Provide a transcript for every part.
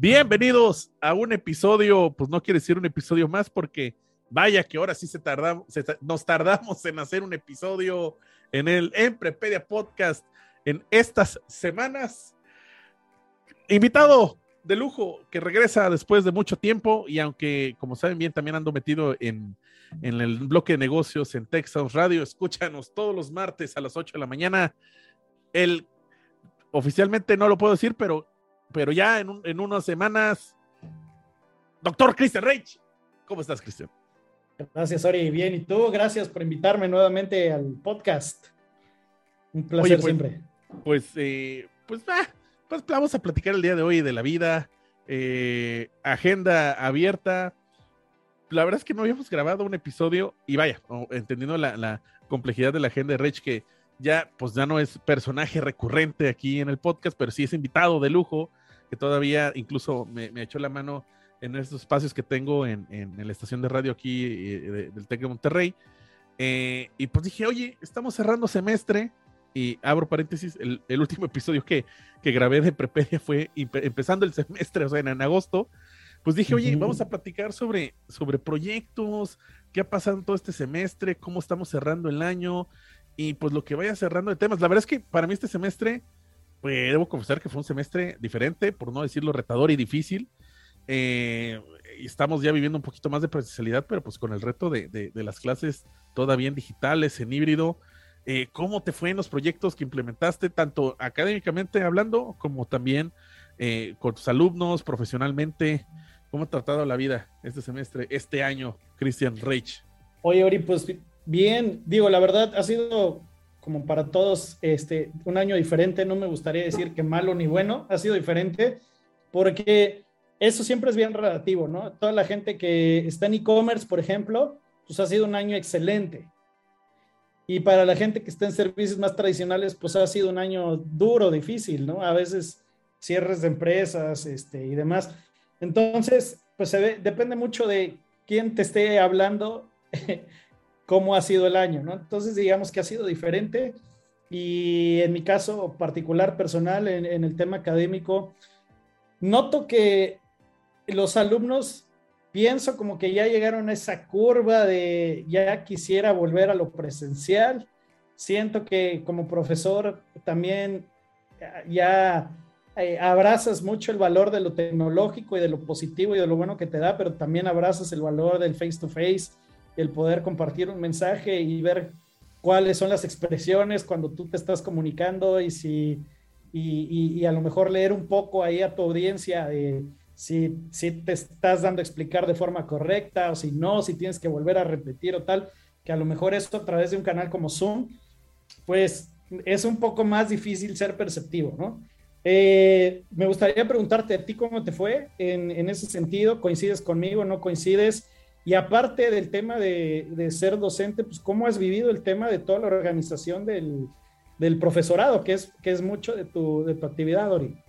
Bienvenidos a un episodio, pues no quiere decir un episodio más porque vaya que ahora sí se tardamos, nos tardamos en hacer un episodio en el Emprepedia Podcast en estas semanas. Invitado de lujo que regresa después de mucho tiempo y aunque como saben bien también ando metido en, en el bloque de negocios en Texas Radio, escúchanos todos los martes a las 8 de la mañana. El oficialmente no lo puedo decir, pero, pero ya en, en unas semanas, doctor Christian Reich. ¿Cómo estás, Cristian? Gracias, Ori. Bien, ¿y tú? Gracias por invitarme nuevamente al podcast. Un placer Oye, pues, siempre. Pues, eh, pues, ah, pues vamos a platicar el día de hoy de la vida, eh, agenda abierta. La verdad es que no habíamos grabado un episodio y vaya, oh, entendiendo la, la, complejidad de la agenda de Rich, que ya, pues ya no es personaje recurrente aquí en el podcast, pero sí es invitado de lujo, que todavía incluso me, me echó la mano en estos espacios que tengo en, en, en la estación de radio aquí eh, de, del TEC de Monterrey. Eh, y pues dije, oye, estamos cerrando semestre. Y abro paréntesis, el, el último episodio que, que, grabé de Prepedia fue empezando el semestre, o sea, en, en agosto. Pues dije, oye, vamos a platicar sobre, sobre proyectos, qué ha pasado todo este semestre, cómo estamos cerrando el año y pues lo que vaya cerrando de temas. La verdad es que para mí este semestre, pues debo confesar que fue un semestre diferente, por no decirlo retador y difícil. Eh, estamos ya viviendo un poquito más de presencialidad, pero pues con el reto de, de, las clases todavía en digitales, en híbrido. Eh, ¿Cómo te fue en los proyectos que implementaste, tanto académicamente hablando, como también eh, con tus alumnos, profesionalmente? ¿Cómo ha tratado la vida este semestre, este año, Christian Reich? Oye, Ori, pues bien, digo, la verdad ha sido como para todos este, un año diferente, no me gustaría decir que malo ni bueno, ha sido diferente, porque eso siempre es bien relativo, ¿no? Toda la gente que está en e-commerce, por ejemplo, pues ha sido un año excelente. Y para la gente que está en servicios más tradicionales, pues ha sido un año duro, difícil, ¿no? A veces cierres de empresas este, y demás. Entonces, pues se ve, depende mucho de quién te esté hablando, cómo ha sido el año, ¿no? Entonces, digamos que ha sido diferente. Y en mi caso particular, personal, en, el tema académico, noto que los alumnos pienso como que ya llegaron a esa curva de ya quisiera volver a lo presencial. Siento que como profesor también ya eh, abrazas mucho el valor de lo tecnológico y de lo positivo y de lo bueno que te da, pero también abrazas el valor del face to face, el poder compartir un mensaje y ver cuáles son las expresiones cuando tú te estás comunicando y si y, a lo mejor leer un poco ahí a tu audiencia de si, si te estás dando a explicar de forma correcta o si no, si tienes que volver a repetir o tal, que a lo mejor esto a través de un canal como Zoom, pues es un poco más difícil ser perceptivo, ¿no? Eh, me gustaría preguntarte a ti cómo te fue en, en, ese sentido, ¿coincides conmigo, no coincides? Y aparte del tema de, de, ser docente, pues cómo has vivido el tema de toda la organización del, del profesorado, que es, que es mucho de tu, de tu actividad, Ori.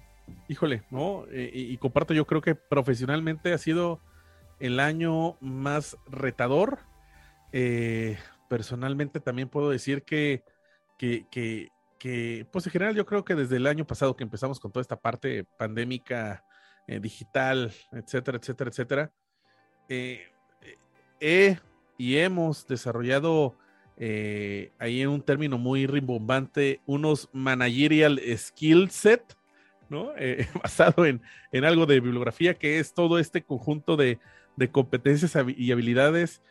Híjole, ¿no? Eh, y, comparto, yo creo que profesionalmente ha sido el año más retador. Eh, personalmente también puedo decir que, que, que, pues en general yo creo que desde el año pasado que empezamos con toda esta parte pandémica, eh, digital, etcétera, etcétera, etcétera, he y hemos desarrollado ahí en un término muy rimbombante unos managerial skill set ¿no? Eh, basado en, en, algo de bibliografía, que es todo este conjunto de, de competencias y habilidades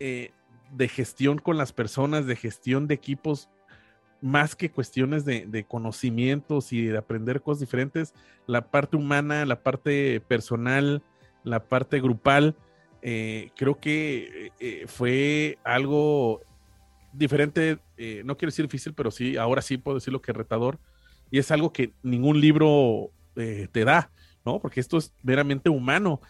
eh, de gestión con las personas, de gestión de equipos, más que cuestiones de, de, conocimientos y de aprender cosas diferentes, la parte humana, la parte personal, la parte grupal, eh, creo que eh, fue algo diferente, no quiero decir difícil, pero sí, ahora sí puedo decirlo que retador, y es algo que ningún libro te da, ¿no? Porque esto es meramente humano.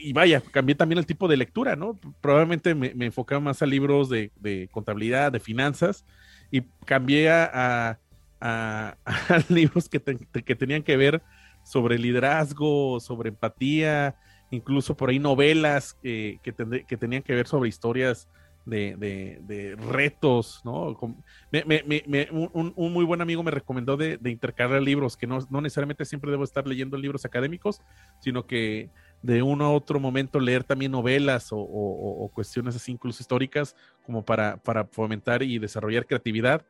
Y vaya, cambié también el tipo de lectura, ¿no? Probablemente me, enfocaba más a libros de, contabilidad, de finanzas, y cambié a, a, libros que, que tenían que ver sobre liderazgo, sobre empatía, incluso por ahí novelas que, que, tenían que ver sobre historias de, retos, ¿no? un, muy buen amigo me recomendó de, intercambiar libros, que no, necesariamente siempre debo estar leyendo libros académicos, sino que de uno a otro momento leer también novelas o, cuestiones así, incluso históricas, como para, para fomentar y desarrollar creatividad.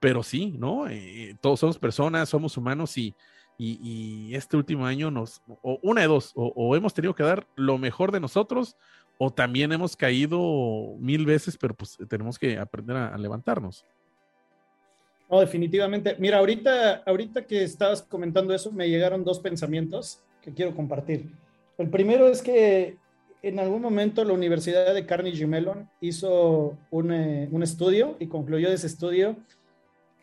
Pero sí, ¿no? Eh, todos somos personas, somos humanos y, y, este último año nos, o una de dos, o, hemos tenido que dar lo mejor de nosotros, o también hemos caído mil veces, pero pues tenemos que aprender a, levantarnos. No, definitivamente. Mira, ahorita, ahorita que estabas comentando eso, me llegaron dos pensamientos que quiero compartir. El primero es que en algún momento la Universidad de Carnegie Mellon hizo un, eh, un estudio y concluyó ese estudio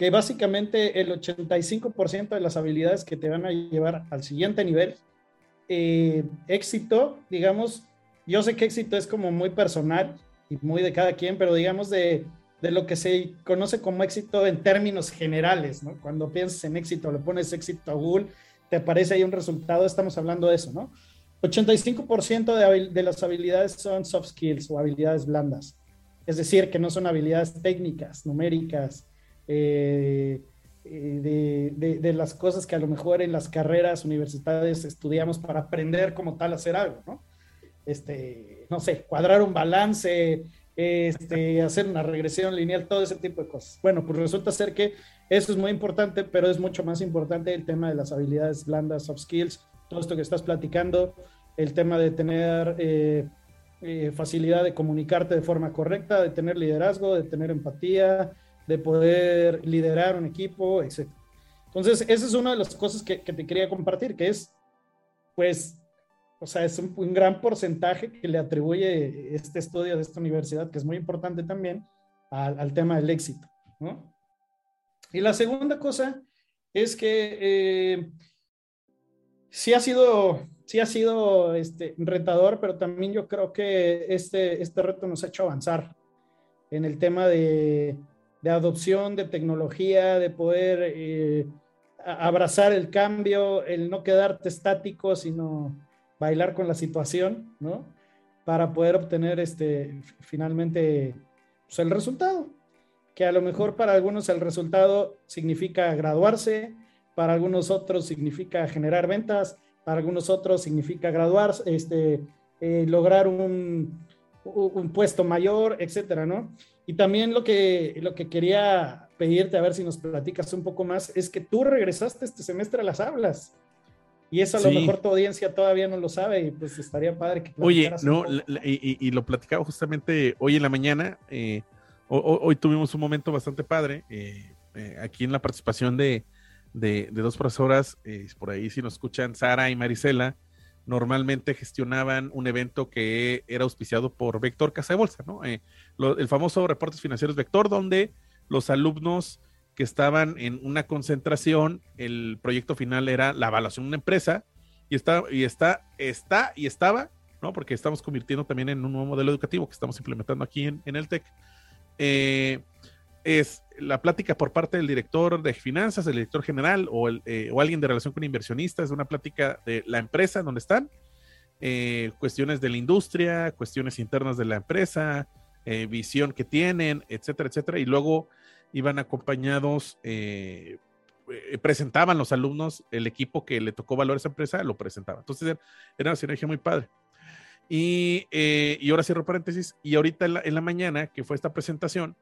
que básicamente el 85% de las habilidades que te van a llevar al siguiente nivel, eh, éxito, digamos, yo sé que éxito es como muy personal y muy de cada quien, pero digamos de, de lo que se conoce como éxito en términos generales, ¿no? Cuando piensas en éxito, le pones éxito a Google, te aparece ahí un resultado, estamos hablando de eso, ¿no? 85% de, de las habilidades son soft skills o habilidades blandas, es decir, que no son habilidades técnicas, numéricas, eh, eh, de, las cosas que a lo mejor en las carreras universitarias estudiamos para aprender como tal hacer algo, ¿no? Este, no sé, cuadrar un balance, este, hacer una regresión lineal, todo ese tipo de cosas. Bueno, pues resulta ser que eso es muy importante, pero es mucho más importante el tema de las habilidades blandas, soft skills, todo esto que estás platicando, el tema de tener eh, facilidad de comunicarte de forma correcta, de tener liderazgo, de tener empatía, de poder liderar un equipo, etc. Entonces, esa es una de las cosas que, te quería compartir, que es, pues, o sea, es un, gran porcentaje que le atribuye este estudio de esta universidad, que es muy importante también, al, tema del éxito, ¿no? Y la segunda cosa es que eh, sí ha sido, sí ha sido este, retador, pero también yo creo que este, este reto nos ha hecho avanzar en el tema de, de adopción de tecnología, de poder eh, abrazar el cambio, el no quedarte estático, sino bailar con la situación, ¿no? Para poder obtener este, finalmente pues, el resultado, que a lo mejor para algunos el resultado significa graduarse, para algunos otros significa generar ventas, para algunos otros significa graduarse, este, eh, lograr un, un puesto mayor, etcétera, ¿no? Y también lo que, lo que quería pedirte, a ver si nos platicas un poco más, es que tú regresaste este semestre a las aulas. Y eso a lo mejor tu audiencia todavía no lo sabe y pues estaría padre que Oye, no, y, lo platicaba justamente hoy en la mañana. Eh, hoy, tuvimos un momento bastante padre eh, eh, aquí en la participación de, de, de dos profesoras, por ahí si nos escuchan, Sara y Marisela, normalmente gestionaban un evento que era auspiciado por Vector Casa de Bolsa, ¿no? Eh, el famoso Reportes Financieros Vector, donde los alumnos que estaban en una concentración, el proyecto final era la evaluación de una empresa y está, y está, está y estaba, ¿no? Porque estamos convirtiendo también en un nuevo modelo educativo que estamos implementando aquí en, el TEC. Eh, es la plática por parte del director de finanzas, el director general o, eh, o alguien de relación con inversionistas, una plática de la empresa donde están, eh, cuestiones de la industria, cuestiones internas de la empresa, eh, visión que tienen, etcétera, etcétera. Y luego iban acompañados, presentaban los alumnos, el equipo que le tocó valor a esa empresa, lo presentaba. Entonces era una sinergia muy padre. Y, y ahora cierro paréntesis, y ahorita en en la mañana, que fue esta presentación,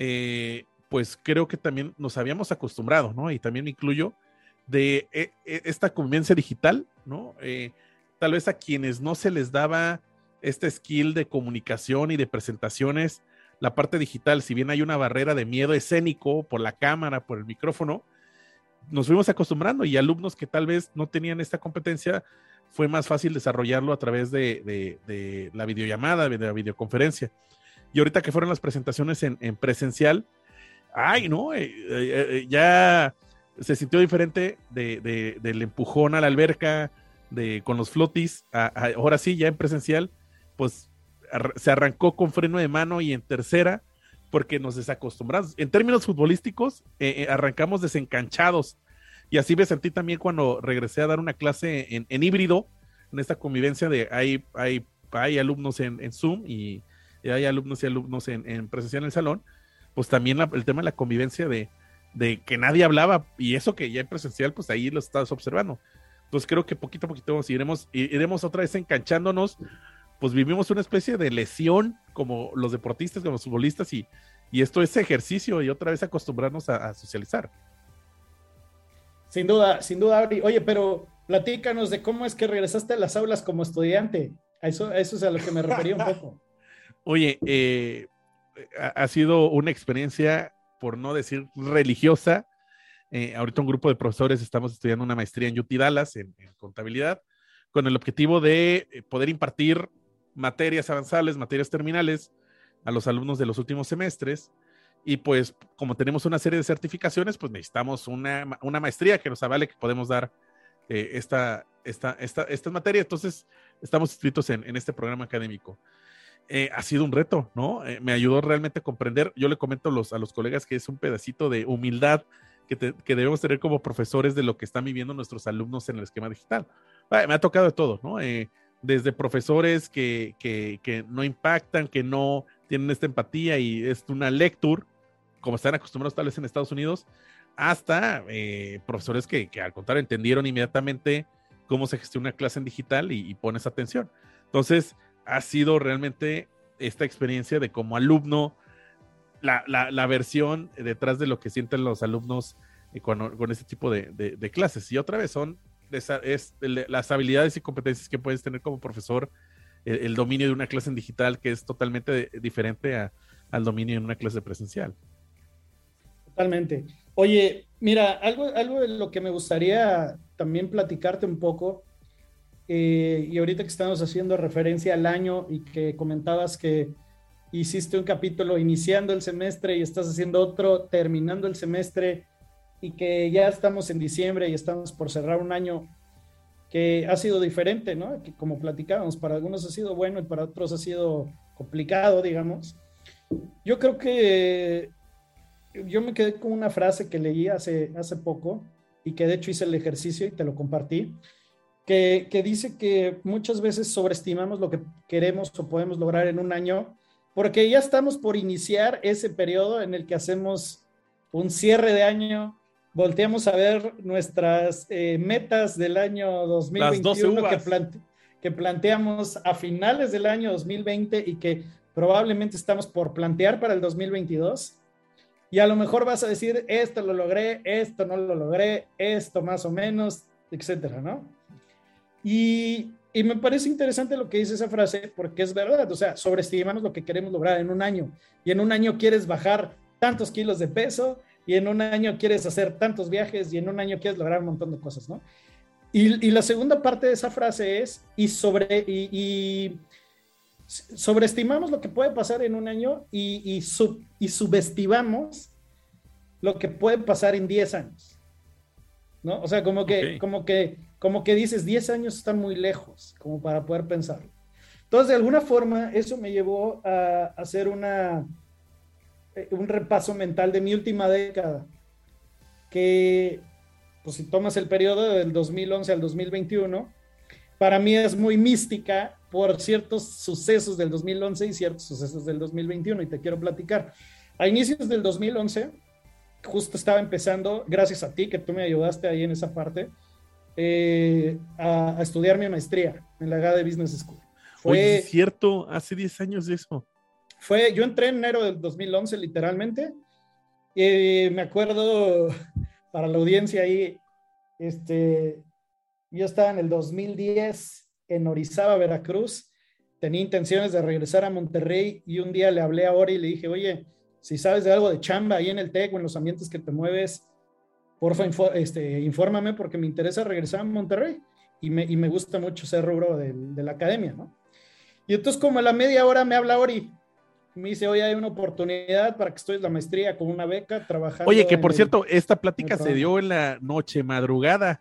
eh, pues creo que también nos habíamos acostumbrado, ¿no? Y también incluyo de eh, eh, esta convivencia digital, ¿no? tal vez a quienes no se les daba este skill de comunicación y de presentaciones, la parte digital, si bien hay una barrera de miedo escénico por la cámara, por el micrófono, nos fuimos acostumbrando y alumnos que tal vez no tenían esta competencia, fue más fácil desarrollarlo a través de, la videollamada, de la videoconferencia. Y ahorita que fueron las presentaciones en, presencial, ay, no, eh, eh, eh, ya se sintió diferente del empujón a la alberca, de, con los flotis, ahora sí, ya en presencial, pues se arrancó con freno de mano y en tercera, porque nos desacostumbramos. En términos futbolísticos, arrancamos desencanchados y así me sentí también cuando regresé a dar una clase en, híbrido, en esta convivencia de hay, hay, hay alumnos en, Zoom y, hay alumnos y alumnos en, presencial en el salón, pues también el tema de la convivencia de, de, que nadie hablaba y eso que ya en presencial, pues ahí lo estás observando. Entonces creo que poquito a poquito iremos, iremos otra vez enganchándonos, pues vivimos una especie de lesión como los deportistas, como los futbolistas y, y esto es ejercicio y otra vez acostumbrarnos a socializar. Sin duda, sin duda, Ari. Oye, pero platícanos de cómo es que regresaste a las aulas como estudiante. A eso, eso es a lo que me refería un poco. Oye, eh, ha, sido una experiencia, por no decir religiosa. Eh, ahorita un grupo de profesores estamos estudiando una maestría en UT Dallas en, contabilidad con el objetivo de eh, poder impartir materias avanzadas, materias terminales a los alumnos de los últimos semestres y pues como tenemos una serie de certificaciones, pues necesitamos una, maestría que nos avale que podemos dar eh, esta, esta, esta, esta materia. Entonces, estamos inscritos en, este programa académico. Eh, ha sido un reto, ¿no? Eh, me ayudó realmente a comprender. Yo le comento los, a los colegas que es un pedacito de humildad que, que, debemos tener como profesores de lo que están viviendo nuestros alumnos en el esquema digital. me ha tocado de todo, ¿no? desde profesores que, que, que, no impactan, que no tienen esta empatía y es una lectura, como están acostumbrados tal vez en Estados Unidos, hasta eh, profesores que, al contrario entendieron inmediatamente cómo se gestiona una clase en digital y, pones atención. Entonces, ha sido realmente esta experiencia de como alumno, la, la, versión detrás de lo que sienten los alumnos eh, con, con, este tipo de, clases. Y otra vez son es, las habilidades y competencias que puedes tener como profesor el, dominio de una clase en digital que es totalmente diferente al dominio en una clase presencial. Totalmente. Oye, mira, algo, algo de lo que me gustaría también platicarte un poco, eh, y ahorita que estamos haciendo referencia al año y que comentabas que hiciste un capítulo iniciando el semestre y estás haciendo otro terminando el semestre y que ya estamos en diciembre y estamos por cerrar un año que ha sido diferente, ¿no? Que como platicábamos, para algunos ha sido bueno y para otros ha sido complicado, digamos. Yo creo que yo me quedé con una frase que leí hace, hace poco y que de hecho hice el ejercicio y te lo compartí, que, que dice que muchas veces sobreestimamos lo que queremos o podemos lograr en un año porque ya estamos por iniciar ese periodo en el que hacemos un cierre de año, volteamos a ver nuestras eh, metas del año 2021 que, que planteamos a finales del año 2020 y que probablemente estamos por plantear para el 2022. Y a lo mejor vas a decir, esto lo logré, esto no lo logré, esto más o menos, etcétera, ¿no? Y, y me parece interesante lo que dice esa frase porque es verdad, o sea, sobreestimamos lo que queremos lograr en un año. Y en un año quieres bajar tantos kilos de peso y en un año quieres hacer tantos viajes y en un año quieres lograr un montón de cosas, ¿no? Y, la segunda parte de esa frase es, y, sobre, y, sobreestimamos lo que puede pasar en un año y, sub, y subestimamos lo que puede pasar en 10 años. ¿No? O sea, como que, como que, como que dices, 10 años están muy lejos, como para poder pensarlo. Entonces, de alguna forma, eso me llevó a hacer una, eh, un repaso mental de mi última década, que pues si tomas el periodo del 2011 al 2021, para mí es muy mística por ciertos sucesos del 2011 y ciertos sucesos del 2021 y te quiero platicar. A inicios del 2011, justo estaba empezando, gracias a ti que tú me ayudaste ahí en esa parte, eh, a, estudiar mi maestría en la GADE Business School. Fue, cierto, hace 10 años de eso. Fue, yo entré en enero del 2011, literalmente. Y me acuerdo, para la audiencia ahí, este, yo estaba en el 2010 en Orizaba, Veracruz. Tenía intenciones de regresar a Monterrey y un día le hablé a Ori y le dije, oye, si sabes de algo de chamba ahí en el TEC o en los ambientes que te mueves, porfa, este, infórmame porque me interesa regresar a Monterrey. y me, y me gusta mucho ese rubro de, de la academia, ¿no? Y entonces como a la media hora me habla Ori, me dice, oye, hay una oportunidad para que estudies la maestría con una beca trabajando. Oye, que por cierto, esta plática se dio en la noche madrugada.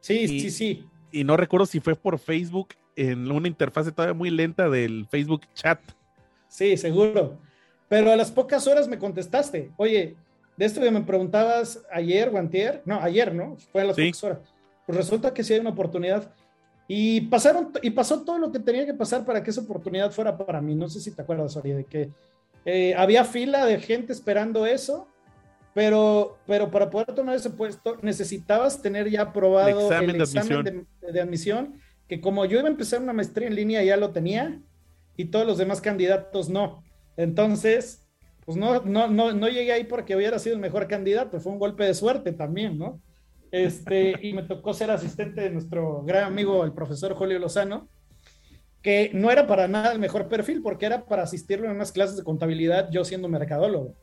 Sí, sí, sí. Y no recuerdo si fue por Facebook en una interfase todavía muy lenta del Facebook chat. Sí, seguro. Pero a las pocas horas me contestaste, oye, de esto que me preguntabas ayer o antier, no, ayer, ¿no? Fue a las pocas horas. Pues resulta que sí hay una oportunidad. Y pasaron, y pasó todo lo que tenía que pasar para que esa oportunidad fuera para mí. No sé si te acuerdas, Ori, de que eh, había fila de gente esperando eso, pero, pero para poder tomar ese puesto necesitabas tener ya aprobado el examen, de, admisión. que como yo iba a empezar una maestría en línea ya lo tenía y todos los demás candidatos no. Entonces, pues no, no, no, no llegué ahí porque hubiera sido el mejor candidato, fue un golpe de suerte también, ¿no? Este, y me tocó ser asistente de nuestro gran amigo, el profesor Julio Lozano, que no era para nada el mejor perfil, porque era para asistirlo en unas clases de contabilidad, yo siendo mercadólogo.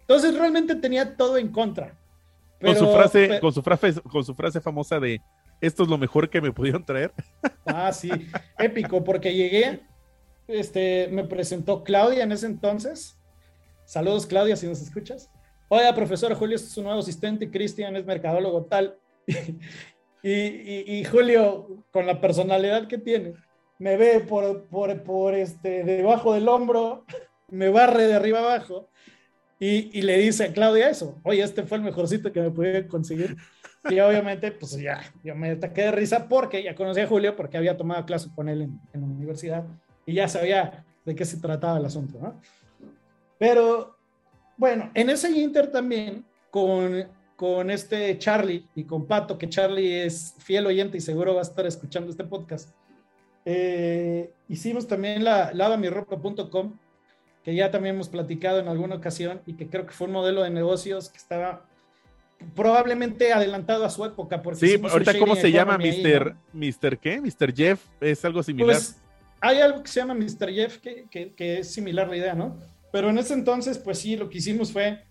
Entonces realmente tenía todo en contra. con, su frase, con, su frase, con su frase famosa de esto es lo mejor que me pudieron traer. Ah, sí, épico, porque llegué, este, me presentó Claudia en ese entonces. Saludos, Claudia, si nos escuchas. Oiga, profesor, Julio es su nuevo asistente, Cristian es mercadólogo tal. y, Julio, con la personalidad que tiene, me ve por, por, este, debajo del hombro, me barre de arriba abajo y, le dice a Claudia eso, oye, este fue el mejorcito que me pude conseguir. Y obviamente, pues ya, yo me ataqué de risa porque ya conocí a Julio, porque había tomado clase con él en, en la universidad y ya sabía de qué se trataba el asunto, ¿no? Pero bueno, en ese Inter también, con, con este Charlie y con Pato, que Charlie es fiel oyente y seguro va a estar escuchando este podcast, eh, hicimos también la lavamiropa.com, que ya también hemos platicado en alguna ocasión y que creo que fue un modelo de negocios que estaba probablemente adelantado a su época. Porque sí, ahorita cómo se llama Mr. Mr. qué? Mr. Jeff, es algo similar. Pues hay algo que se llama Mr. Jeff que, que, que es similar la idea, ¿no? Pero en ese entonces, pues sí, lo que hicimos fue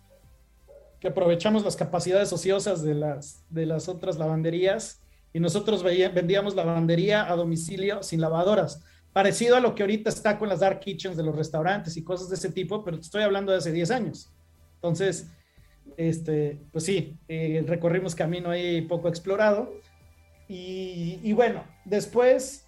que aprovechamos las capacidades ociosas de las, de las otras lavanderías y nosotros vendíamos lavandería a domicilio sin lavadoras, parecido a lo que ahorita está con las dark kitchens de los restaurantes y cosas de ese tipo, pero te estoy hablando de hace 10 años. Entonces, este, pues sí, eh, recorrimos camino ahí poco explorado. Y, y bueno, después,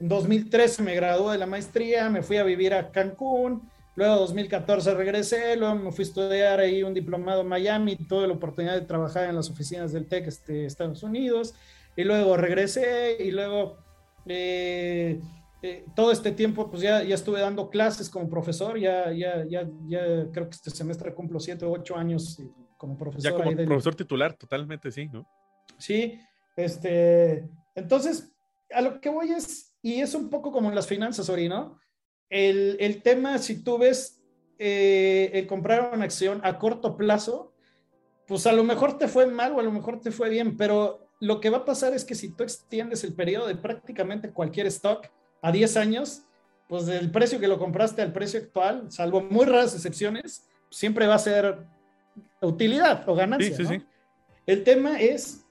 en 2013 me gradué de la maestría, me fui a vivir a Cancún, Luego 2014 regresé, luego me fui a estudiar ahí un diplomado en Miami, tuve la oportunidad de trabajar en las oficinas del TEC este, Estados Unidos, y luego regresé y luego eh, eh, todo este tiempo pues ya, ya estuve dando clases como profesor, ya, ya, ya, ya creo que este semestre cumplo siete o ocho años como profesor. Ya como profesor titular, totalmente sí, ¿no? Sí, este, entonces a lo que voy es, y es un poco como en las finanzas, Ori, ¿no? El, tema, si tú ves eh, el comprar una acción a corto plazo, pues a lo mejor te fue mal o a lo mejor te fue bien, pero lo que va a pasar es que si tú extiendes el periodo de prácticamente cualquier stock a 10 años, pues del precio que lo compraste al precio actual, salvo muy raras excepciones, siempre va a ser utilidad o ganancia. El tema es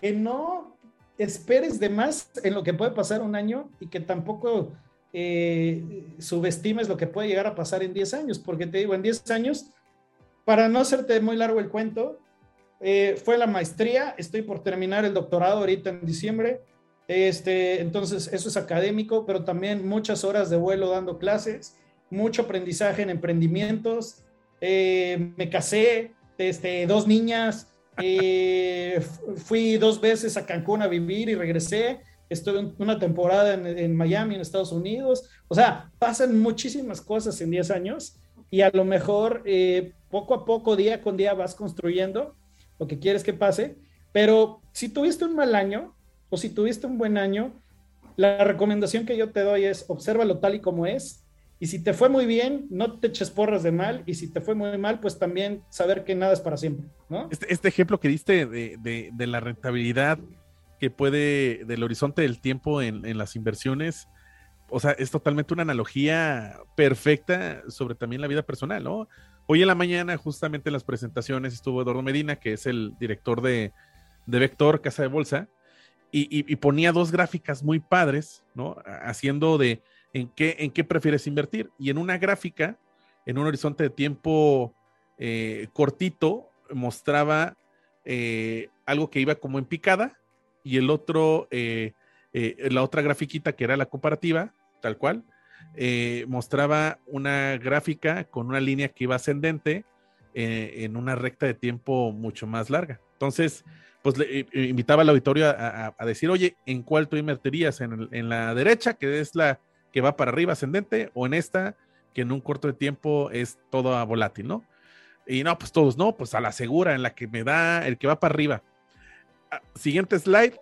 que no esperes de más en lo que puede pasar un año y que tampoco eh, subestimes lo que puede llegar a pasar en 10 años, porque te digo, en 10 años, para no hacerte muy largo el cuento, eh, fue la maestría, estoy por terminar el doctorado ahorita en diciembre, este, entonces eso es académico, pero también muchas horas de vuelo dando clases, mucho aprendizaje en emprendimientos, eh, me casé, este, dos niñas, eh, fui dos veces a Cancún a vivir y regresé, estuve una temporada en, Miami, en Estados Unidos. O sea, pasan muchísimas cosas en 10 años y a lo mejor eh, poco a poco, día con día, vas construyendo lo que quieres que pase. Pero si tuviste un mal año o si tuviste un buen año, la recomendación que yo te doy es obsérvalo tal y como es. Y si te fue muy bien, no te eches porras de mal. Y si te fue muy mal, pues también saber que nada es para siempre, ¿no? Este, este ejemplo que diste de, de, de la rentabilidad que puede, del horizonte del tiempo en, las inversiones, o sea, es totalmente una analogía perfecta sobre también la vida personal, ¿no? Hoy en la mañana, justamente en las presentaciones, estuvo Eduardo Medina, que es el director de, Vector Casa de Bolsa, y, ponía dos gráficas muy padres, ¿no? Haciendo de en qué, en qué prefieres invertir. Y en una gráfica, en un horizonte de tiempo eh, cortito, mostraba eh, algo que iba como en picada y el otro, eh, la otra grafiquita que era la comparativa, tal cual, mostraba una gráfica con una línea que iba ascendente en una recta de tiempo mucho más larga. Entonces, pues le eh, eh, invitaba al auditorio a, decir, oye, ¿en cuál tú invertirías? ¿En, la derecha, que es la que va para arriba ascendente, o en esta, que en un corto de tiempo es todo volátil, ¿no? Y no, pues todos, no, pues a la segura, en la que me da el que va para arriba. Ah, siguiente slide,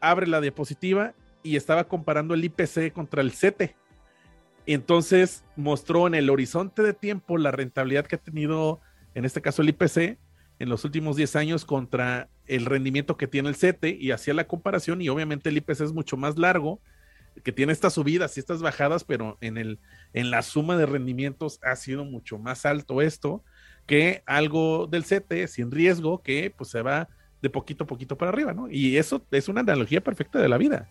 abre la diapositiva y estaba comparando el IPC contra el CETE. Entonces mostró en el horizonte de tiempo la rentabilidad que ha tenido, en este caso el IPC, en los últimos 10 años contra el rendimiento que tiene el CETE y hacía la comparación y obviamente el IPC es mucho más largo, que tiene estas subidas y estas bajadas, pero en, el, en la suma de rendimientos ha sido mucho más alto esto que algo del CETE sin riesgo que pues se va de poquito a poquito para arriba, ¿no? Y eso es una analogía perfecta de la vida.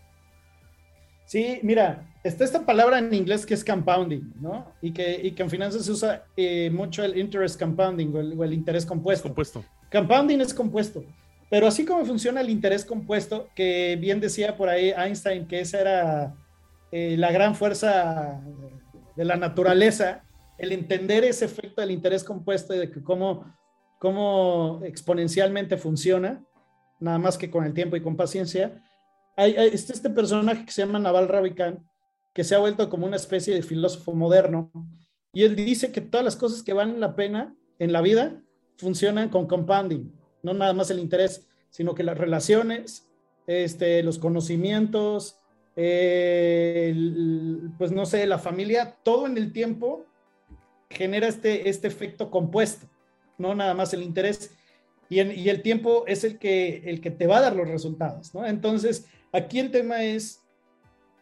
Sí, mira, está esta palabra en inglés que es compounding, ¿no? Y que, y que en finanzas se usa eh, mucho el interest compounding o el, interés compuesto. Compuesto. Compounding es compuesto. Pero así como funciona el interés compuesto, que bien decía por ahí Einstein que esa era eh, la gran fuerza de la naturaleza, el entender ese efecto del interés compuesto y de que cómo, cómo exponencialmente funciona, nada más que con el tiempo y con paciencia, hay, este personaje que se llama Naval Ravikant, que se ha vuelto como una especie de filósofo moderno, y él dice que todas las cosas que valen la pena en la vida funcionan con compounding, no nada más el interés, sino que las relaciones, este, los conocimientos, pues no sé, la familia, todo en el tiempo genera este, este efecto compuesto, no nada más el interés. Y, el tiempo es el que, el que te va a dar los resultados. Entonces, Aquí el tema es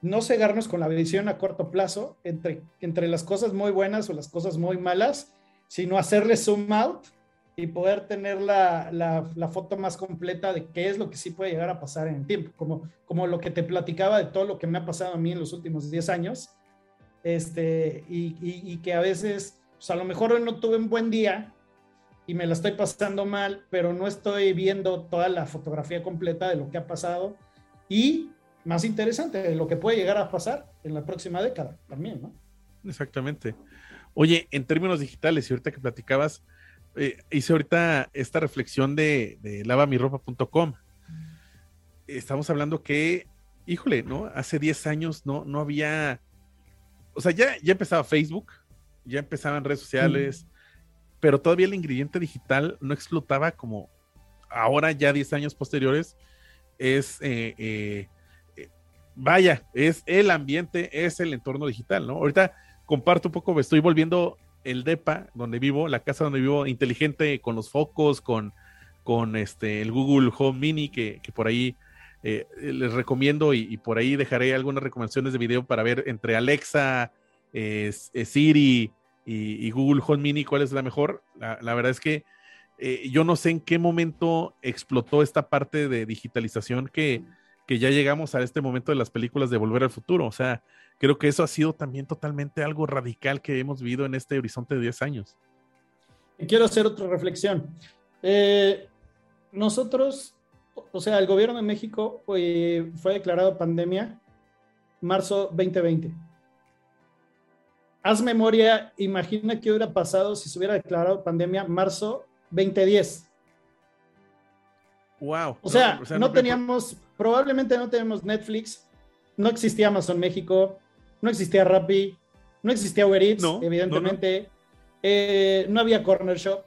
no cegarnos con la visión a corto plazo entre, entre las cosas muy buenas o las cosas muy malas, sino hacerle zoom out y poder tener la, la, foto más completa de qué es lo que sí puede llegar a pasar en el tiempo, como, como lo que te platicaba de todo lo que me ha pasado a mí en los últimos 10 años, este, y, y, que a veces, pues a lo mejor hoy no tuve un buen día y me la estoy pasando mal, pero no estoy viendo toda la fotografía completa de lo que ha pasado y más interesante, lo que puede llegar a pasar en la próxima década también, ¿no? Exactamente. Oye, en términos digitales, y ahorita que platicabas, eh, hice ahorita esta reflexión de, de lavamiropa.com. Estamos hablando que, híjole, ¿no? Hace 10 años no, no había, o sea, ya, ya empezaba Facebook, ya empezaban redes sociales, pero todavía el ingrediente digital no explotaba como ahora, ya 10 años posteriores, es, eh, eh, eh, vaya, es el ambiente, es el entorno digital, ¿no? Ahorita comparto un poco, estoy volviendo el DEPA donde vivo, la casa donde vivo, inteligente, con los focos, con, con este, el Google Home Mini, que, por ahí les recomiendo y, por ahí dejaré algunas recomendaciones de video para ver entre Alexa, Siri y, Google Home Mini cuál es la mejor. la verdad es que eh, yo no sé en qué momento explotó esta parte de digitalización que, que ya llegamos a este momento de las películas de Volver al Futuro. O sea, creo que eso ha sido también totalmente algo radical que hemos vivido en este horizonte de 10 años. Quiero hacer otra reflexión. Eh, nosotros, o sea, el gobierno de México fue declarado pandemia marzo 2020. Haz memoria, imagina qué hubiera pasado si se hubiera declarado pandemia marzo 2010. Wow. O sea, no, teníamos, probablemente no tenemos Netflix, no existía Amazon México, no existía Rappi, no existía Uber Eats, evidentemente, eh, no, había Corner Shop,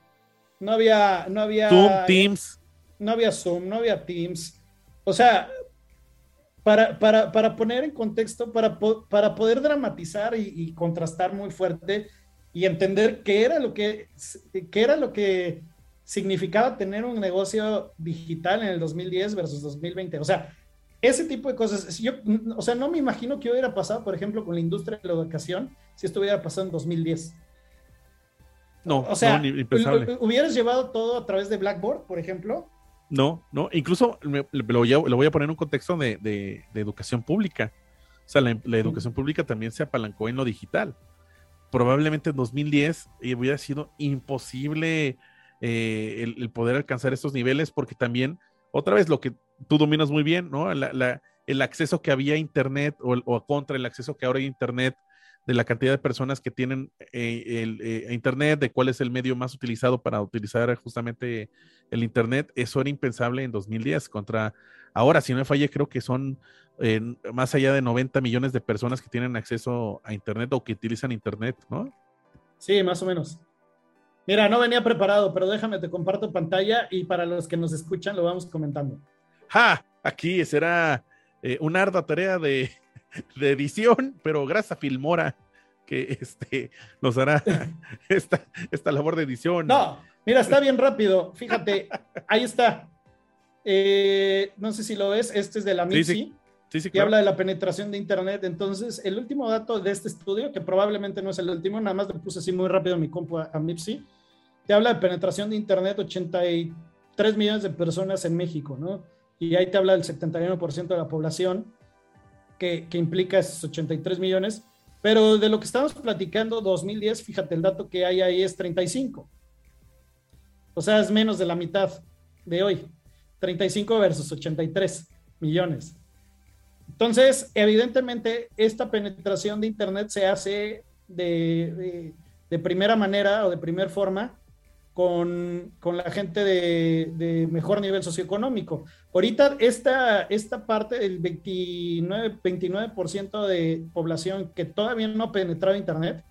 no había, no había Zoom, Teams, no había Zoom, no había Teams. O sea, para, para, poner en contexto, para, para poder dramatizar y, y, contrastar muy fuerte y entender qué era lo que, qué era lo que significaba tener un negocio digital en el 2010 versus 2020. O sea, ese tipo de cosas. Yo, o sea, no me imagino que hubiera pasado, por ejemplo, con la industria de la educación si esto hubiera pasado en 2010. No, o sea, hubieras llevado todo a través de Blackboard, por ejemplo. No, no, incluso lo, voy a poner en un contexto de, educación pública. O sea, la, educación pública también se apalancó en lo digital. Probablemente en 2010 eh, hubiera sido imposible eh, el, poder alcanzar estos niveles porque también, otra vez, lo que tú dominas muy bien, ¿no? el acceso que había a Internet o, o, contra el acceso que ahora hay a Internet de la cantidad de personas que tienen eh, el, eh, Internet, de cuál es el medio más utilizado para utilizar justamente el Internet, eso era impensable en 2010 contra ahora, si no me falle, creo que son eh, más allá de 90 millones de personas que tienen acceso a Internet o que utilizan Internet, ¿no? Sí, más o menos. Mira, no venía preparado, pero déjame, te comparto pantalla y para los que nos escuchan lo vamos comentando. ¡Ja! Aquí será una ardua tarea de, de edición, pero gracias a Filmora que este, nos hará esta, esta labor de edición. No, mira, está bien rápido. Fíjate, ahí está. Eh, no sé si lo ves, este es de la MIPSI, sí, sí. que habla de la penetración de Internet. Entonces, el último dato de este estudio, que probablemente no es el último, nada más le puse así muy rápido mi compu a, a MIPSI, te habla de penetración de Internet, 83 millones de personas en México, ¿no? Y ahí te habla del 71% de la población que, implica esos 83 millones, pero de lo que estamos platicando, 2010, fíjate, el dato que hay ahí es 35. O sea, es menos de la mitad de hoy. 35 versus 83 millones. Entonces, evidentemente, esta penetración de Internet se hace de, de primera manera o de primera forma con, con la gente de, mejor nivel socioeconómico. Ahorita esta, esta parte del 29%, 29 de población que todavía no ha penetrado Internet,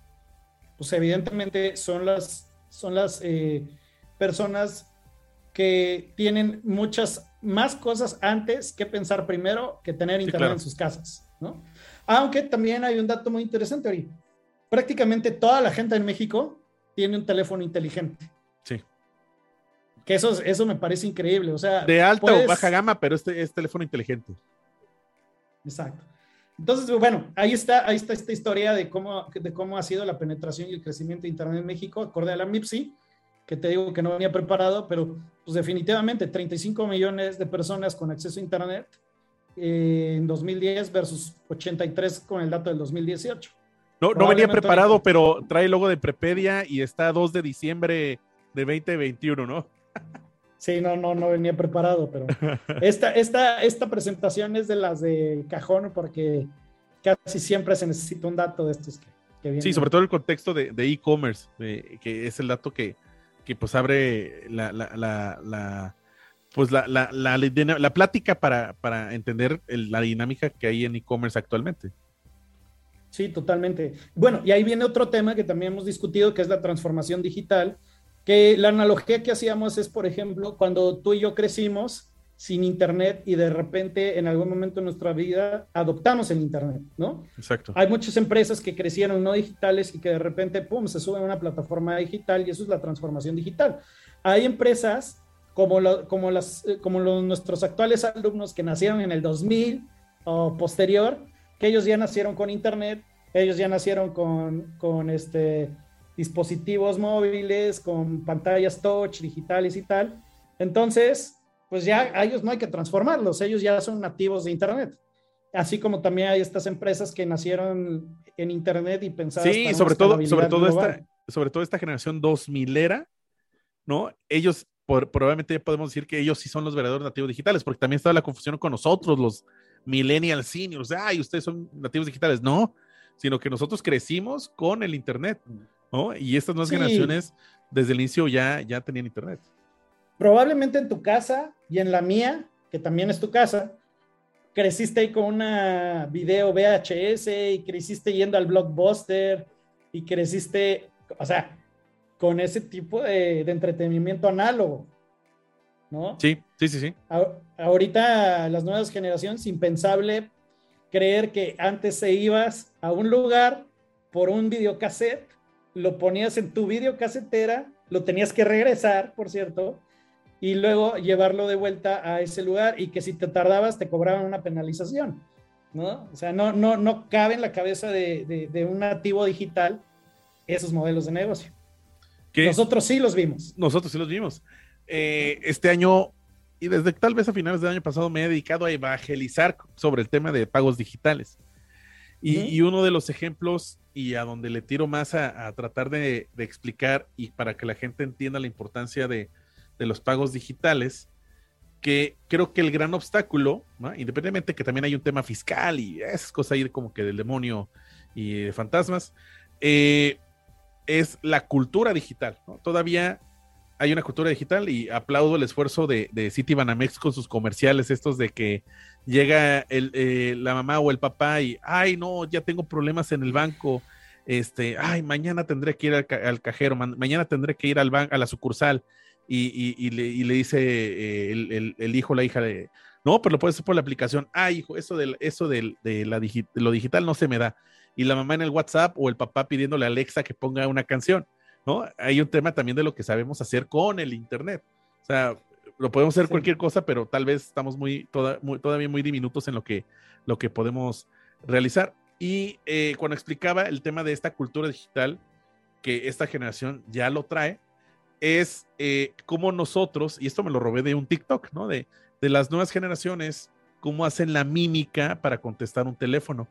pues evidentemente son las, son las eh, personas que tienen muchas más cosas antes que pensar primero que tener Internet en sus casas, ¿no? Aunque también hay un dato muy interesante ahorita. Prácticamente toda la gente en México tiene un teléfono inteligente. Que eso, eso me parece increíble. O sea, de alta o baja gama, pero este es teléfono inteligente. Exacto. Entonces, bueno, ahí está, ahí está esta historia de cómo, de cómo ha sido la penetración y el crecimiento de Internet en México, acorde a la MIPSI, que te digo que no venía preparado, pero pues definitivamente 35 millones de personas con acceso a Internet eh, en 2010 versus 83 con el dato del 2018. No, no venía preparado, pero trae el logo de Prepedia y está 2 de diciembre de 2021, ¿no? Sí, no, no, no venía preparado, pero esta, esta, esta presentación es de las de cajón porque casi siempre se necesita un dato de estos que, Sí, sobre todo el contexto de e-commerce, que es el dato que, que pues abre la, la, la, pues la, la, la, plática para, para entender la dinámica que hay en e-commerce actualmente. Sí, totalmente. Bueno, y ahí viene otro tema que también hemos discutido, que es la transformación digital, que la analogía que hacíamos es, por ejemplo, cuando tú y yo crecimos sin Internet y de repente en algún momento de nuestra vida adoptamos el Internet, ¿no? Exacto. Hay muchas empresas que crecieron no digitales y que de repente, ¡pum!, se suben a una plataforma digital y eso es la transformación digital. Hay empresas como, como, las, eh, como los, nuestros actuales alumnos que nacieron en el 2000 o posterior, que ellos ya nacieron con Internet, ellos ya nacieron con, con este dispositivos móviles, con pantallas touch, digitales y tal. Entonces, pues ya a ellos no hay que transformarlos, ellos ya son nativos de Internet. Así como también hay estas empresas que nacieron en Internet y pensaban. Sí, sobre todo, sobre todo, esta, sobre todo esta generación 2000 era, ¿no? Ellos, probablemente ya podemos decir que ellos sí son los verdaderos nativos digitales, porque también estaba la confusión con nosotros, los millennial seniors. Ay, ustedes son nativos digitales. No, sino que nosotros crecimos con el Internet. Y estas nuevas generaciones desde el inicio ya, ya tenían internet. Probablemente en tu casa y en la mía, que también es tu casa, creciste ahí con una video VHS y creciste yendo al blockbuster y creciste, o sea, con ese tipo de, entretenimiento análogo, ¿no? Sí, sí, sí, sí. ahorita las nuevas generaciones, impensable creer que antes se ibas a un lugar por un videocassette lo ponías en tu videocasetera, lo tenías que regresar, por cierto, y luego llevarlo de vuelta a ese lugar y que si te tardabas te cobraban una penalización, ¿no? O sea, no, no, no cabe en la cabeza de, un nativo digital esos modelos de negocio. Nosotros sí los vimos. Nosotros sí los vimos. Eh, este año y desde tal vez a finales del año pasado me he dedicado a evangelizar sobre el tema de pagos digitales. Y, uno de los ejemplos y a donde le tiro más a, tratar de, explicar y para que la gente entienda la importancia de, los pagos digitales, que creo que el gran obstáculo, independientemente que también hay un tema fiscal y esas cosas ahí como que del demonio y de fantasmas, eh, es la cultura digital. Todavía hay una cultura digital y aplaudo el esfuerzo de, de City Banamex con sus comerciales, estos de que llega el, eh, la mamá o el papá y, ay, no, ya tengo problemas en el banco, este, ay, mañana tendré que ir al, cajero, mañana tendré que ir al banco, a la sucursal, y, le, dice eh, el, el, hijo, la hija de, no, pero lo puedes hacer por la aplicación, ay, hijo, eso, del, eso del, de, la lo digital no se me da, y la mamá en el WhatsApp o el papá pidiéndole a Alexa que ponga una canción, ¿no? Hay un tema también de lo que sabemos hacer con el Internet. O sea, lo podemos hacer cualquier cosa, pero tal vez estamos muy, todavía muy diminutos en lo que, lo que podemos realizar. Y eh, cuando explicaba el tema de esta cultura digital, que esta generación ya lo trae, es eh, como nosotros, y esto me lo robé de un TikTok, ¿no? De, de las nuevas generaciones, cómo hacen la mímica para contestar un teléfono.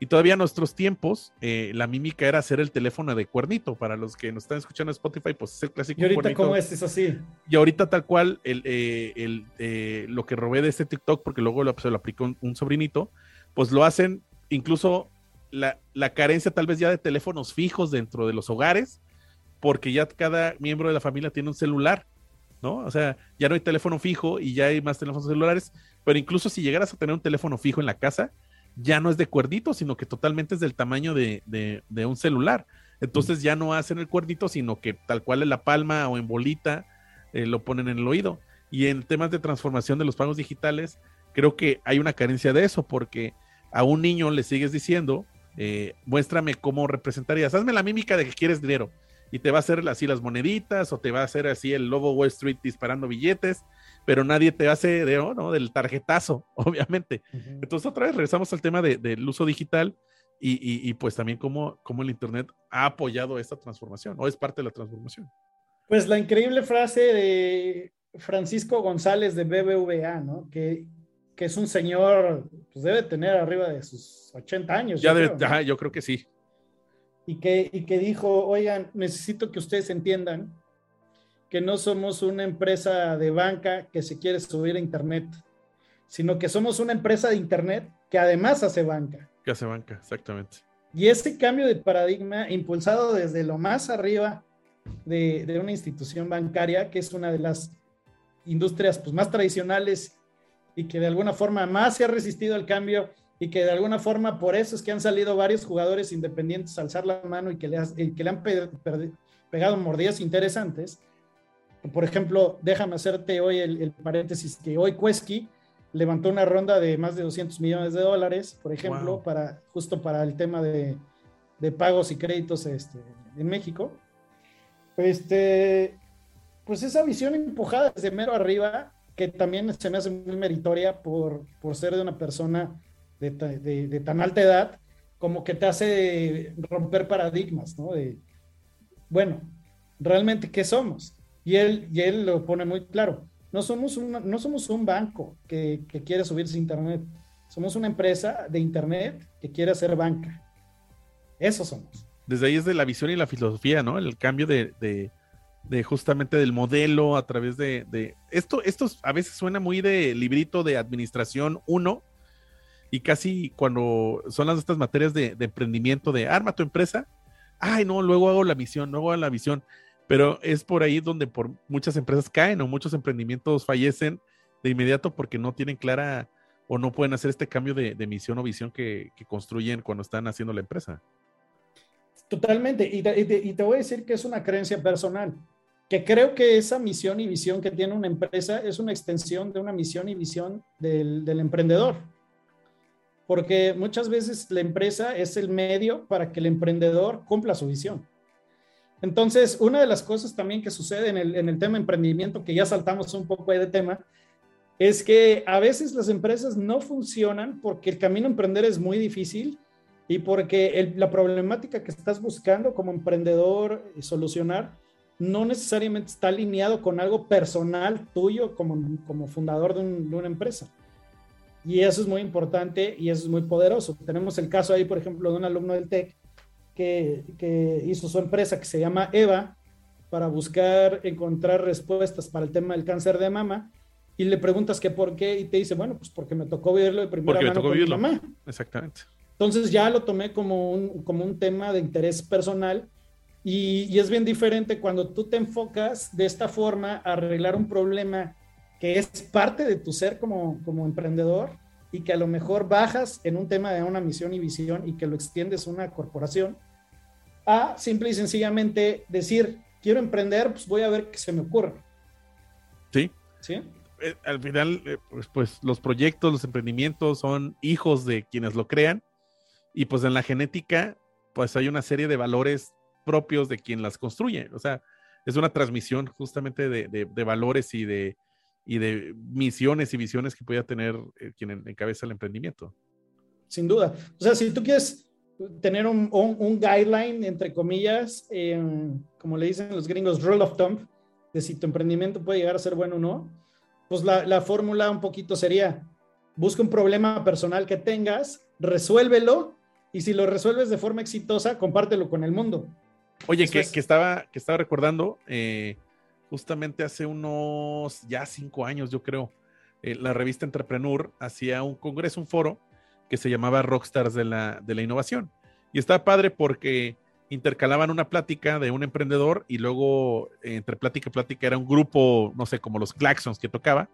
Y todavía en nuestros tiempos, eh, la mímica era hacer el teléfono de cuernito. Para los que nos están escuchando en Spotify, pues es el clásico. Y ahorita, ¿cómo es? Es así. Y ahorita, tal cual, el, eh, el eh, lo que robé de este TikTok, porque luego lo, se lo aplicó un, sobrinito, pues lo hacen incluso la, la, carencia tal vez ya de teléfonos fijos dentro de los hogares, porque ya cada miembro de la familia tiene un celular, ¿no? O sea, ya no hay teléfono fijo y ya hay más teléfonos celulares, pero incluso si llegaras a tener un teléfono fijo en la casa, ya no es de cuerdito, sino que totalmente es del tamaño de, un celular. Entonces ya no hacen el cuerdito, sino que tal cual en la palma o en bolita eh, lo ponen en el oído. Y en temas de transformación de los pagos digitales, creo que hay una carencia de eso, porque a un niño le sigues diciendo, eh, muéstrame cómo representarías, hazme la mímica de que quieres dinero. Y te va a hacer así las moneditas, o te va a hacer así el lobo Wall Street disparando billetes, pero nadie te hace de, oh, ¿no? del tarjetazo, obviamente. Entonces, otra vez regresamos al tema del uso digital y, pues también cómo, cómo, el Internet ha apoyado esta transformación o es parte de la transformación. Pues la increíble frase de Francisco González de BBVA, ¿no? Que, que es un señor, pues debe tener arriba de sus 80 años. Ya yo debe, creo, yo creo que sí. Y que, y que dijo, oigan, necesito que ustedes entiendan que no somos una empresa de banca que se quiere subir a Internet, sino que somos una empresa de Internet que además hace banca. Que hace banca, exactamente. Y ese cambio de paradigma impulsado desde lo más arriba de, una institución bancaria, que es una de las industrias pues, más tradicionales y que de alguna forma más se ha resistido al cambio y que de alguna forma por eso es que han salido varios jugadores independientes a alzar la mano y que le, que le han pegado mordidas interesantes, por ejemplo, déjame hacerte hoy el, paréntesis que hoy Quesky levantó una ronda de más de 200 millones de dólares, por ejemplo, para, justo para el tema de, pagos y créditos este, en México. Este, pues esa visión empujada desde mero arriba, que también se me hace muy meritoria por, por ser de una persona de, de, tan alta edad, como que te hace romper paradigmas, ¿no? De, bueno, realmente, ¿qué somos? Y él, y él lo pone muy claro. No somos, no somos un banco que, quiere subirse a Internet. Somos una empresa de Internet que quiere hacer banca. Eso somos. Desde ahí es de la visión y la filosofía, ¿no? El cambio de, de, justamente del modelo a través de, de, Esto, esto a veces suena muy de librito de administración 1 y casi cuando son las estas materias de, de emprendimiento de arma tu empresa, ay no, luego hago la misión, luego hago la visión pero es por ahí donde por muchas empresas caen o muchos emprendimientos fallecen de inmediato porque no tienen clara o no pueden hacer este cambio de, misión o visión que, construyen cuando están haciendo la empresa. Totalmente, y te, voy a decir que es una creencia personal, que creo que esa misión y visión que tiene una empresa es una extensión de una misión y visión del emprendedor, porque muchas veces la empresa es el medio para que el emprendedor cumpla su visión. Entonces, una de las cosas también que sucede en el, tema emprendimiento, que ya saltamos un poco de tema, es que a veces las empresas no funcionan porque el camino a emprender es muy difícil y porque la problemática que estás buscando como emprendedor solucionar no necesariamente está alineado con algo personal tuyo como, como fundador de, una empresa. Y eso es muy importante y eso es muy poderoso. Tenemos el caso ahí, por ejemplo, de un alumno del TEC que, que hizo su empresa que se llama EVA para buscar encontrar respuestas para el tema del cáncer de mama y le preguntas que por qué y te dice, bueno, pues porque me tocó vivirlo de primera mano con mi mamá. Exactamente. Entonces ya lo tomé como un, como un tema de interés personal y, es bien diferente cuando tú te enfocas de esta forma a arreglar un problema que es parte de tu ser como, como emprendedor y que a lo mejor bajas en un tema de una misión y visión y que lo extiendes a una corporación, a simple y sencillamente decir, quiero emprender, pues voy a ver qué se me ocurre. Sí. Sí. Eh, al final, eh, pues, pues, los proyectos, los emprendimientos son hijos de quienes lo crean y pues en la genética, pues hay una serie de valores propios de quien las construye. O sea, es una transmisión justamente de, valores y de, y de misiones y visiones que pueda tener eh, quien encabeza el emprendimiento. Sin duda. O sea, si tú quieres tener un, un, guideline, entre comillas, como le dicen los gringos, rule of thumb, de si tu emprendimiento puede llegar a ser bueno o no, pues la, la fórmula un poquito sería, busca un problema personal que tengas, resuélvelo y si lo resuelves de forma exitosa, compártelo con el mundo. Oye, que, que, estaba, que estaba recordando, eh, justamente hace unos ya cinco años, yo creo, eh, la revista Entrepreneur hacía un congreso, un foro que se llamaba Rockstars de la, de la Innovación. Y estaba padre porque intercalaban una plática de un emprendedor y luego entre plática y plática era un grupo, no sé, como los Claxons que tocaba.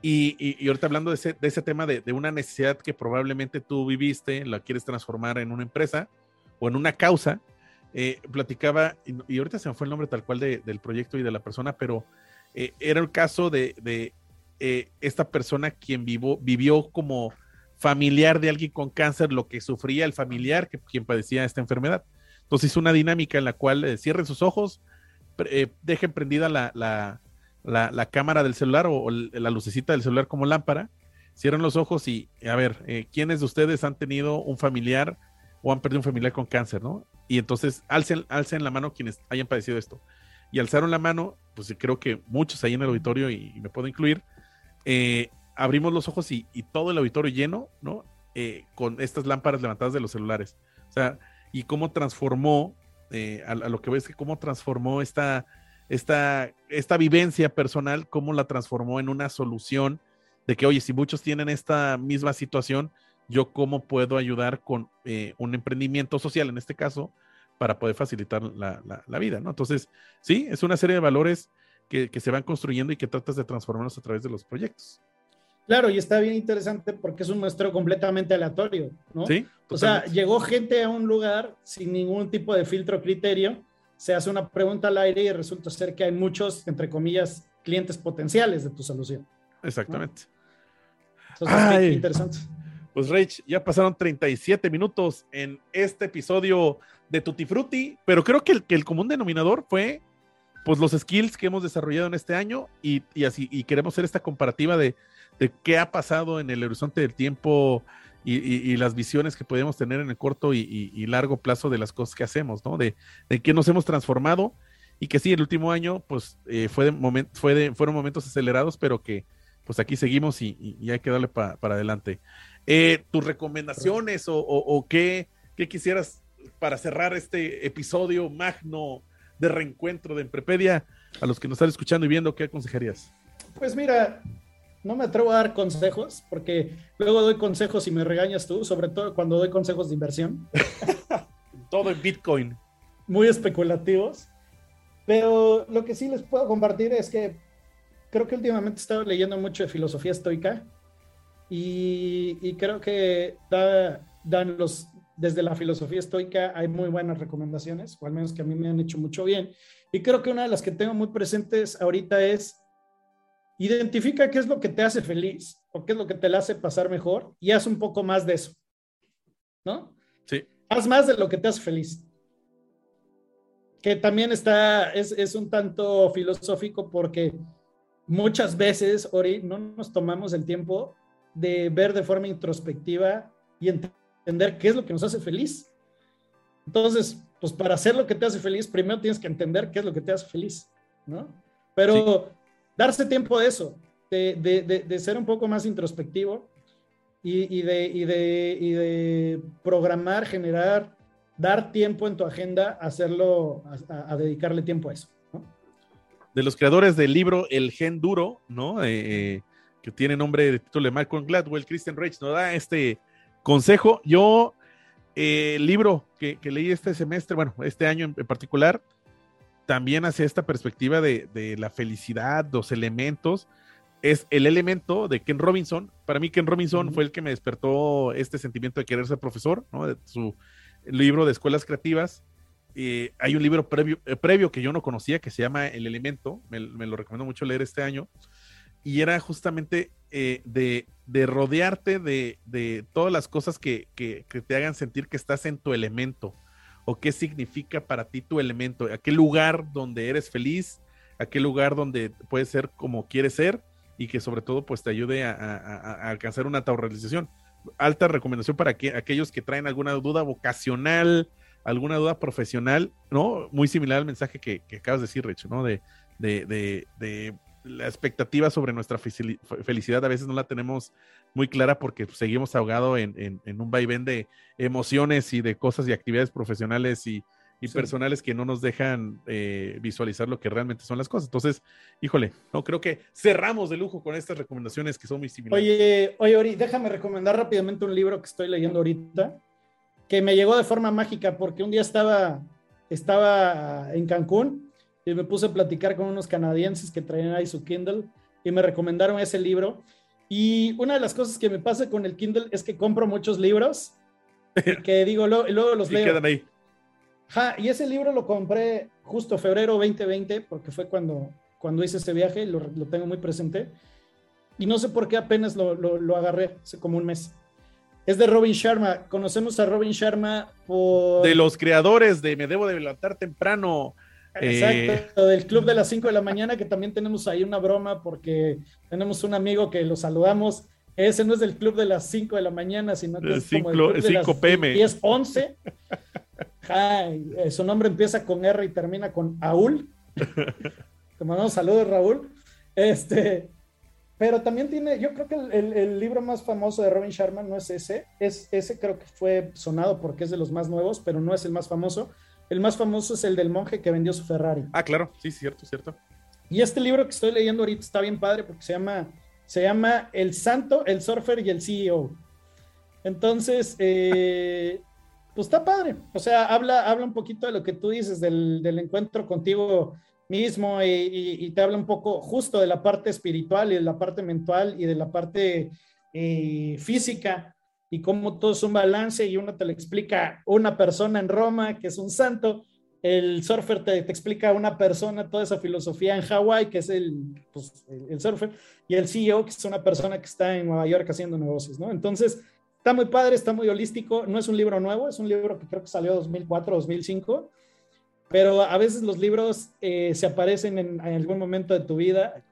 Y, y, ahorita hablando de ese, de ese tema de, de, una necesidad que probablemente tú viviste, la quieres transformar en una empresa o en una causa, eh, platicaba, y, ahorita se me fue el nombre tal cual de, del proyecto y de la persona, pero eh, era el caso de, de eh, esta persona quien vivo, vivió como familiar de alguien con cáncer, lo que sufría el familiar que, quien padecía esta enfermedad. Entonces hizo una dinámica en la cual eh, cierren sus ojos, eh, dejen prendida la, la, cámara del celular o, la lucecita del celular como lámpara, cierren los ojos y a ver, eh, ¿quiénes de ustedes han tenido un familiar o han perdido un familiar con cáncer, no? Y entonces alcen, la mano quienes hayan padecido esto. Y alzaron la mano, pues creo que muchos ahí en el auditorio y, me puedo incluir, abrimos los ojos y, todo el auditorio lleno, ¿no? con estas lámparas levantadas de los celulares. O sea, y cómo transformó, eh, a, lo que ves que cómo transformó esta, esta, esta vivencia personal, cómo la transformó en una solución de que, oye, si muchos tienen esta misma situación, yo cómo puedo ayudar con eh, un emprendimiento social, en este caso, para poder facilitar la, la, vida, ¿no? Entonces, sí, es una serie de valores que, que, se van construyendo y que tratas de transformarlos a través de los proyectos. Claro, y está bien interesante porque es un muestreo completamente aleatorio, ¿no? Sí. O sea, llegó gente a un lugar sin ningún tipo de filtro criterio, se hace una pregunta al aire y resulta ser que hay muchos, entre comillas, clientes potenciales de tu solución. Exactamente. Entonces, interesante. Pues Rach, ya pasaron 37 minutos en este episodio de Tutti Frutti, pero creo que el, que el común denominador fue pues los skills que hemos desarrollado en este año y, y así y queremos hacer esta comparativa de de qué ha pasado en el horizonte del tiempo y, las visiones que podemos tener en el corto y, largo plazo de las cosas que hacemos, ¿no? De, que nos hemos transformado y que sí, el último año, pues eh, fue de, fueron momentos acelerados, pero que pues aquí seguimos y, hay que darle para adelante. Eh, ¿Tus recomendaciones o, qué, qué, quisieras para cerrar este episodio magno de reencuentro de Emprepedia a los que nos están escuchando y viendo, qué aconsejarías? Pues mira, no me atrevo a dar consejos porque luego doy consejos y me regañas tú, sobre todo cuando doy consejos de inversión. todo en Bitcoin. Muy especulativos. Pero lo que sí les puedo compartir es que creo que últimamente he estado leyendo mucho de filosofía estoica y, creo que dan los, desde la filosofía estoica hay muy buenas recomendaciones, o al menos que a mí me han hecho mucho bien. Y creo que una de las que tengo muy presentes ahorita es Identifica qué es lo que te hace feliz o qué es lo que te le hace pasar mejor y haz un poco más de eso. ¿No? Sí. Haz más de lo que te hace feliz. Que también está, es, es un tanto filosófico porque muchas veces, Ori, no nos tomamos el tiempo de ver de forma introspectiva y entender qué es lo que nos hace feliz. Entonces, pues para hacer lo que te hace feliz, primero tienes que entender qué es lo que te hace feliz, ¿no? Pero darse tiempo de eso, de, ser un poco más introspectivo y, de, de, programar, generar, dar tiempo en tu agenda, hacerlo, a, dedicarle tiempo a eso. De los creadores del libro El Gen Duro, ¿no? Eh, eh, que tiene nombre de título de Malcolm Gladwell, Christian Reich nos da este consejo. Yo, eh, el libro que, leí este semestre, bueno, este año en particular, también hacia esta perspectiva de, la felicidad, los elementos, es el elemento de Ken Robinson. Para mí, Ken Robinson fue el que me despertó este sentimiento de querer ser profesor, ¿no? De su libro de escuelas creativas. Eh, hay un libro previo, eh, previo, que yo no conocía que se llama El Elemento, me, lo recomiendo mucho leer este año, y era justamente eh, de, rodearte de, todas las cosas que, que, te hagan sentir que estás en tu elemento, o qué significa para ti tu elemento, a qué lugar donde eres feliz, a qué lugar donde puedes ser como quieres ser y que sobre todo pues te ayude a, alcanzar una autorrealización. Alta recomendación para que, aquellos que traen alguna duda vocacional, alguna duda profesional, ¿no? Muy similar al mensaje que, acabas de decir, Rich, ¿no? De, de, de, de la expectativa sobre nuestra felicidad a veces no la tenemos muy clara porque seguimos ahogados en, un vaivén de emociones y de cosas y actividades profesionales y, personales que no nos dejan eh, visualizar lo que realmente son las cosas. Entonces, híjole, no creo que cerramos de lujo con estas recomendaciones que son muy similares. Oye, oye, Ori, déjame recomendar rápidamente un libro que estoy leyendo ahorita, que me llegó de forma mágica porque un día estaba, estaba en Cancún y me puse a platicar con unos canadienses que traían ahí su Kindle y me recomendaron ese libro. Y una de las cosas que me pasa con el Kindle es que compro muchos libros que digo, luego, luego los leo. quedan ahí. y ese libro lo compré justo febrero 2020, porque fue cuando, cuando hice ese viaje, lo, lo tengo muy presente. Y no sé por qué apenas lo, lo, lo, agarré hace como un mes. Es de Robin Sharma. Conocemos a Robin Sharma por. De los creadores de Me Debo de Levantar Temprano, Exacto, del club de las 5 de la mañana, que también tenemos ahí una broma porque tenemos un amigo que lo saludamos. Ese no es del club de las 5 de la mañana, sino que es como el club de 5 pm. 10, 11. Eh, su nombre empieza con R y termina con Aul. Te mandamos saludos, Raúl. Este, pero también tiene, yo creo que el, el, libro más famoso de Robin Sharma no es ese, es ese creo que fue sonado porque es de los más nuevos, pero no es el más famoso. El más famoso es el del monje que vendió su Ferrari. Ah, claro, sí, cierto, cierto. Y este libro que estoy leyendo ahorita está bien padre porque se llama, se llama El Santo, el Surfer y el CEO. Entonces, eh, pues está padre. O sea, habla, habla un poquito de lo que tú dices del, encuentro contigo mismo y, te habla un poco justo de la parte espiritual y de la parte mental y de la parte eh, física y cómo todo es un balance y uno te lo explica una persona en Roma, que es un santo, el surfer te, te explica una persona toda esa filosofía en Hawái, que es el, pues, el, surfer, y el CEO, que es una persona que está en Nueva York haciendo negocios, ¿no? Entonces, está muy padre, está muy holístico, no es un libro nuevo, es un libro que creo que salió 2004, 2005, pero a veces los libros eh, se aparecen en, en, algún momento de tu vida,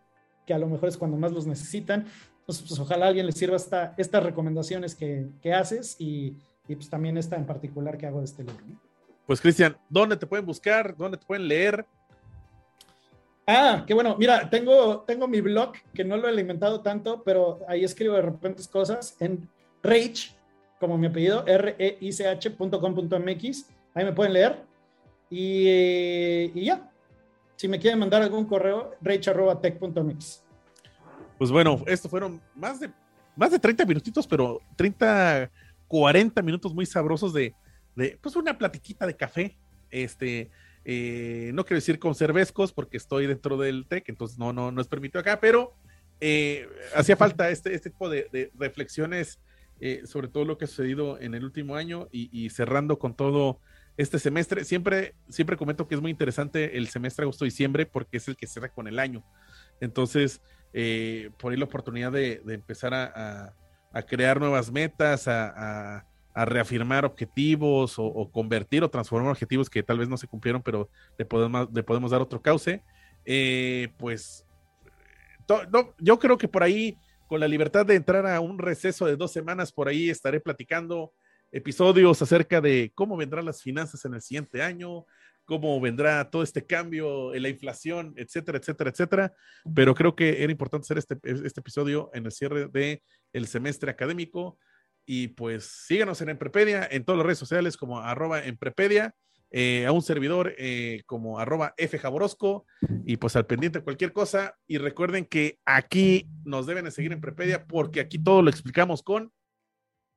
que a lo mejor es cuando más los necesitan, pues, ojalá a alguien le sirva esta, estas recomendaciones que, que haces y, y, pues también esta en particular que hago de este libro. Pues Cristian, ¿dónde te pueden buscar? ¿Dónde te pueden leer? Ah, qué bueno. Mira, tengo, tengo mi blog que no lo he alimentado tanto, pero ahí escribo de repente cosas en Reich, como mi apellido, R-E-I-C-H.com.mx. Ahí me pueden leer. Y, y, ya. Si me quieren mandar algún correo, reich.tech.mx. Pues bueno, esto fueron más de, más de 30 minutitos, pero 30, 40 minutos muy sabrosos de, pues una platiquita de café. Este, eh, no quiero decir con cervezcos porque estoy dentro del TEC, entonces no, no, no es permitido acá, pero eh, hacía falta este, este tipo de, reflexiones eh, sobre todo lo que ha sucedido en el último año y, y, cerrando con todo este semestre. Siempre, siempre comento que es muy interesante el semestre agosto-diciembre porque es el que cierra con el año. Entonces, eh, por ahí la oportunidad de, empezar a, crear nuevas metas, a, reafirmar objetivos o, convertir o transformar objetivos que tal vez no se cumplieron, pero le podemos, le podemos dar otro cauce. Eh, pues yo creo que por ahí, con la libertad de entrar a un receso de dos semanas, por ahí estaré platicando episodios acerca de cómo vendrán las finanzas en el siguiente año, cómo vendrá todo este cambio en la inflación, etcétera, etcétera, etcétera. Pero creo que era importante hacer este, este episodio en el cierre del el semestre académico. Y pues síganos en Emprepedia, en todas las redes sociales como arroba Emprepedia, eh, a un servidor eh, como arroba F Jaborosco y pues al pendiente cualquier cosa. Y recuerden que aquí nos deben de seguir en Emprepedia porque aquí todo lo explicamos con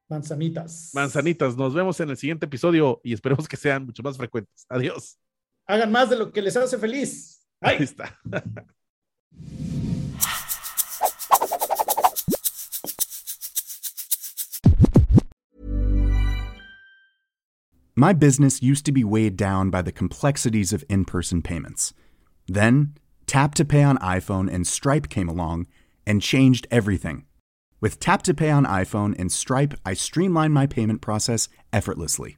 manzanitas. Manzanitas. Nos vemos en el siguiente episodio y esperemos que sean mucho más frecuentes. Adiós. Hagan más de lo que les hace feliz. Ahí está. My business used to be weighed down by the complexities of in person payments. Then, Tap to Pay on iPhone and Stripe came along and changed everything. With Tap to Pay on iPhone and Stripe, I streamlined my payment process effortlessly.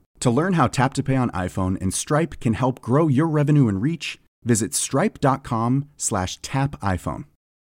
To learn how Tap to Pay on iPhone and Stripe can help grow your revenue and reach, visit stripe.com slash tap iPhone.